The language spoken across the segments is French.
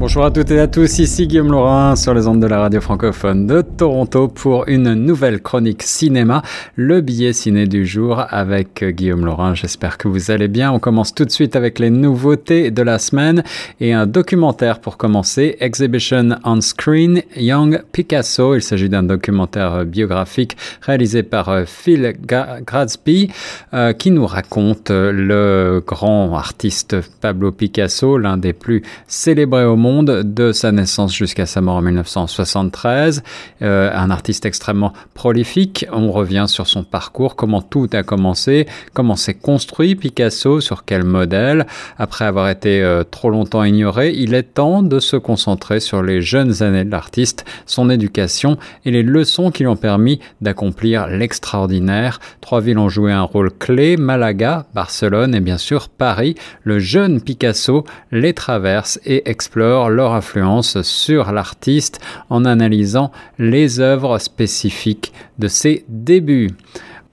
Bonjour à toutes et à tous, ici Guillaume Laurin sur les ondes de la radio francophone de Toronto pour une nouvelle chronique cinéma, le billet ciné du jour avec Guillaume Laurin. J'espère que vous allez bien. On commence tout de suite avec les nouveautés de la semaine et un documentaire pour commencer, Exhibition on Screen, Young Picasso. Il s'agit d'un documentaire biographique réalisé par euh, Phil Gradsby euh, qui nous raconte le grand artiste Pablo Picasso, l'un des plus célébrés au monde de sa naissance jusqu'à sa mort en 1973. Euh, un artiste extrêmement prolifique. On revient sur son parcours, comment tout a commencé, comment s'est construit Picasso, sur quel modèle. Après avoir été euh, trop longtemps ignoré, il est temps de se concentrer sur les jeunes années de l'artiste, son éducation et les leçons qui lui ont permis d'accomplir l'extraordinaire. Trois villes ont joué un rôle clé, Malaga, Barcelone et bien sûr Paris. Le jeune Picasso les traverse et explore leur influence sur l'artiste en analysant les œuvres spécifiques de ses débuts.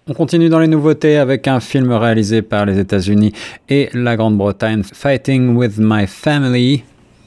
On continue dans les nouveautés avec un film réalisé par les États-Unis et la Grande-Bretagne, Fighting with My Family,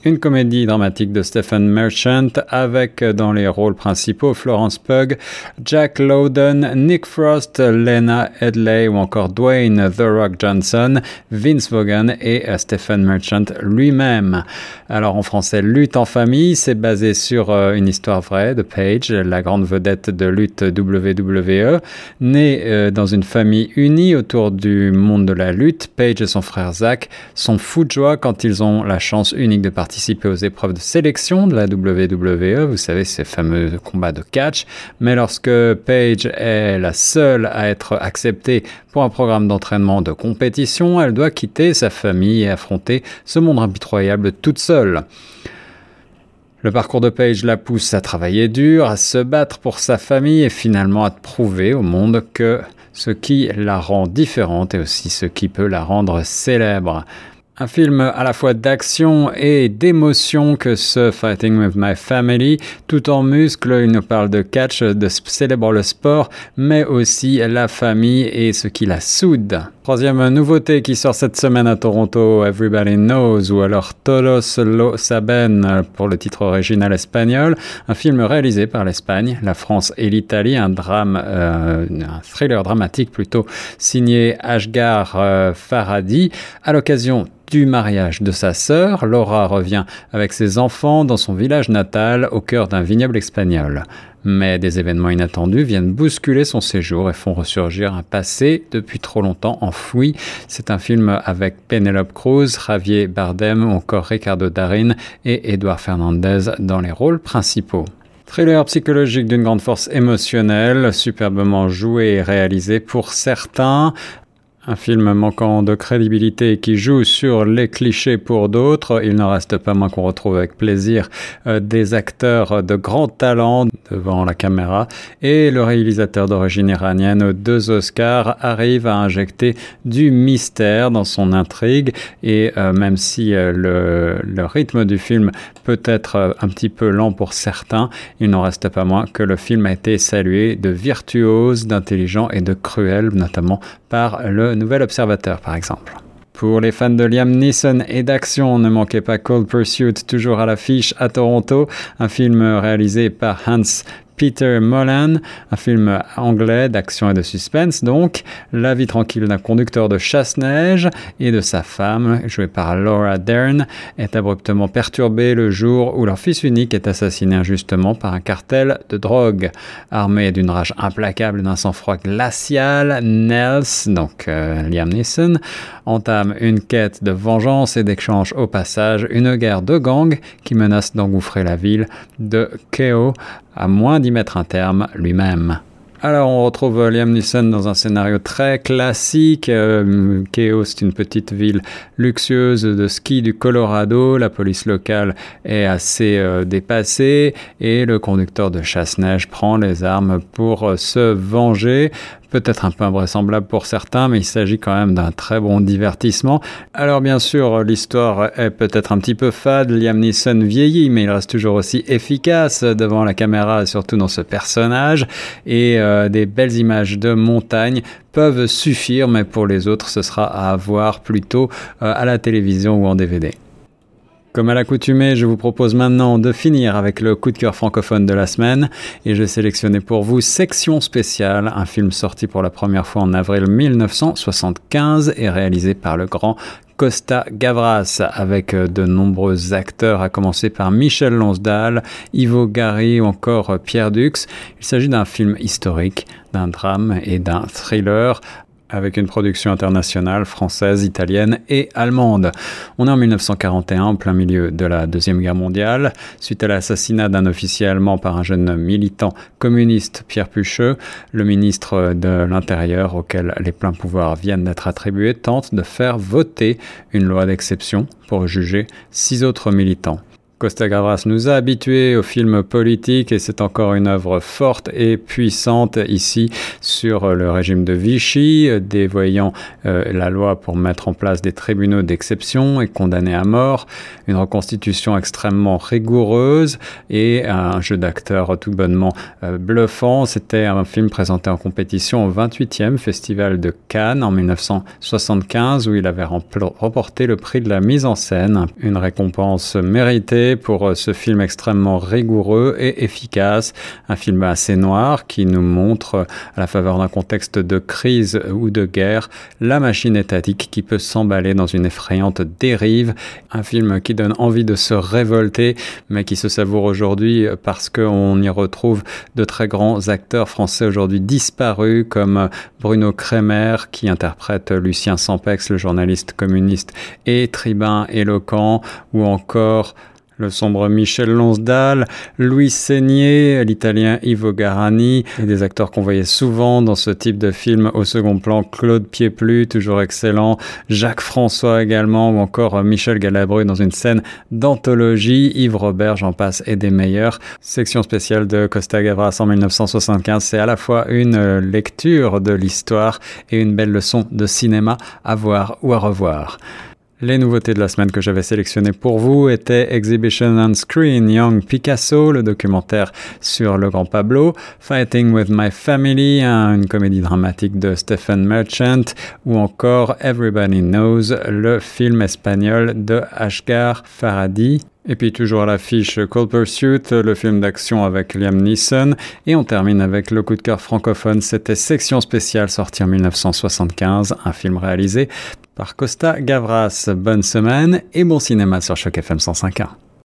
une comédie dramatique de Stephen Merchant avec euh, dans les rôles principaux Florence Pugh, Jack Lowden, Nick Frost, Lena Headley ou encore Dwayne The Rock Johnson, Vince Vaughan et euh, Stephen Merchant lui-même. Alors en français, Lutte en famille, c'est basé sur euh, une histoire vraie de Paige, la grande vedette de lutte WWE. Née dans une famille unie autour du monde de la lutte, Paige et son frère Zach sont fous de joie quand ils ont la chance unique de participer participer aux épreuves de sélection de la WWE, vous savez, ces fameux combats de catch. Mais lorsque Paige est la seule à être acceptée pour un programme d'entraînement de compétition, elle doit quitter sa famille et affronter ce monde impitoyable toute seule. Le parcours de Paige la pousse à travailler dur, à se battre pour sa famille et finalement à prouver au monde que ce qui la rend différente est aussi ce qui peut la rendre célèbre. Un film à la fois d'action et d'émotion que ce Fighting with My Family, tout en muscles, il nous parle de catch, de célèbre le sport, mais aussi la famille et ce qui la soude. Troisième nouveauté qui sort cette semaine à Toronto, Everybody Knows, ou alors Todos lo saben pour le titre original espagnol, un film réalisé par l'Espagne, la France et l'Italie, un drame, euh, un thriller dramatique plutôt, signé Ashgar euh, Faradi, à l'occasion du mariage de sa sœur, Laura revient avec ses enfants dans son village natal au cœur d'un vignoble espagnol. Mais des événements inattendus viennent bousculer son séjour et font ressurgir un passé depuis trop longtemps enfoui. C'est un film avec Penelope Cruz, Javier Bardem ou encore Ricardo Darin et Edouard Fernandez dans les rôles principaux. Thriller psychologique d'une grande force émotionnelle, superbement joué et réalisé pour certains, un film manquant de crédibilité qui joue sur les clichés pour d'autres. Il n'en reste pas moins qu'on retrouve avec plaisir euh, des acteurs de grand talent devant la caméra et le réalisateur d'origine iranienne aux deux Oscars arrive à injecter du mystère dans son intrigue et euh, même si euh, le, le, rythme du film peut être un petit peu lent pour certains, il n'en reste pas moins que le film a été salué de virtuose, d'intelligent et de cruel, notamment par le Nouvel Observateur par exemple. Pour les fans de Liam Neeson et d'action, ne manquez pas Cold Pursuit, toujours à l'affiche à Toronto, un film réalisé par Hans Peter Mullan, un film anglais d'action et de suspense. Donc, la vie tranquille d'un conducteur de chasse-neige et de sa femme, jouée par Laura Dern, est abruptement perturbée le jour où leur fils unique est assassiné injustement par un cartel de drogue. Armé d'une rage implacable et d'un sang-froid glacial, Nels, donc euh, Liam Neeson, entame une quête de vengeance et d'échange au passage, une guerre de gangs qui menace d'engouffrer la ville de Keo à moins d'y mettre un terme lui-même. Alors on retrouve Liam Neeson dans un scénario très classique. Euh, Keo, c'est une petite ville luxueuse de ski du Colorado. La police locale est assez euh, dépassée et le conducteur de chasse-neige prend les armes pour se venger peut-être un peu invraisemblable pour certains, mais il s'agit quand même d'un très bon divertissement. Alors bien sûr, l'histoire est peut-être un petit peu fade, Liam Neeson vieillit, mais il reste toujours aussi efficace devant la caméra, surtout dans ce personnage, et euh, des belles images de montagne peuvent suffire, mais pour les autres, ce sera à voir plutôt euh, à la télévision ou en DVD. Comme à l'accoutumée, je vous propose maintenant de finir avec le coup de cœur francophone de la semaine et j'ai sélectionné pour vous Section spéciale, un film sorti pour la première fois en avril 1975 et réalisé par le grand Costa Gavras avec euh, de nombreux acteurs, à commencer par Michel Lonsdal, Ivo Gary ou encore Pierre Dux. Il s'agit d'un film historique, d'un drame et d'un thriller avec une production internationale française, italienne et allemande. On est en 1941, en plein milieu de la Deuxième Guerre mondiale. Suite à l'assassinat d'un officier allemand par un jeune militant communiste, Pierre Pucheux, le ministre de l'Intérieur, auquel les pleins pouvoirs viennent d'être attribués, tente de faire voter une loi d'exception pour juger six autres militants. Costa Gavras nous a habitués au film politique et c'est encore une œuvre forte et puissante ici sur le régime de Vichy, dévoyant euh, la loi pour mettre en place des tribunaux d'exception et condamner à mort, une reconstitution extrêmement rigoureuse et un jeu d'acteurs tout bonnement euh, bluffant. C'était un film présenté en compétition au 28e Festival de Cannes en 1975 où il avait remporté le prix de la mise en scène, une récompense méritée pour euh, ce film extrêmement rigoureux et efficace. Un film assez noir qui nous montre, euh, à la faveur d'un contexte de crise ou de guerre, la machine étatique qui peut s'emballer dans une effrayante dérive. Un film qui donne envie de se révolter, mais qui se savoure aujourd'hui parce qu'on y retrouve de très grands acteurs français aujourd'hui disparus, comme Bruno Kremer, qui interprète Lucien Sampex, le journaliste communiste et tribun éloquent, ou encore le sombre Michel Lonsdal, Louis Seigné, l'italien Ivo Garani, et des acteurs qu'on voyait souvent dans ce type de film au second plan, Claude Pieplu, toujours excellent, Jacques François également, ou encore Michel Galabru dans une scène d'anthologie, Yves Robert, j'en passe, et des meilleurs. Section spéciale de Costa Gavras en 1975, c'est à la fois une lecture de l'histoire et une belle leçon de cinéma à voir ou à revoir. Les nouveautés de la semaine que j'avais sélectionnées pour vous étaient Exhibition on Screen, Young Picasso, le documentaire sur le grand Pablo, Fighting with My Family, une comédie dramatique de Stephen Merchant, ou encore Everybody Knows, le film espagnol de Ashgar Faradi. Et puis toujours à l'affiche Cold Pursuit, le film d'action avec Liam Neeson. Et on termine avec le coup de cœur francophone, c'était Section spéciale sorti en 1975, un film réalisé par Costa Gavras. Bonne semaine et bon cinéma sur Choc FM 105.1.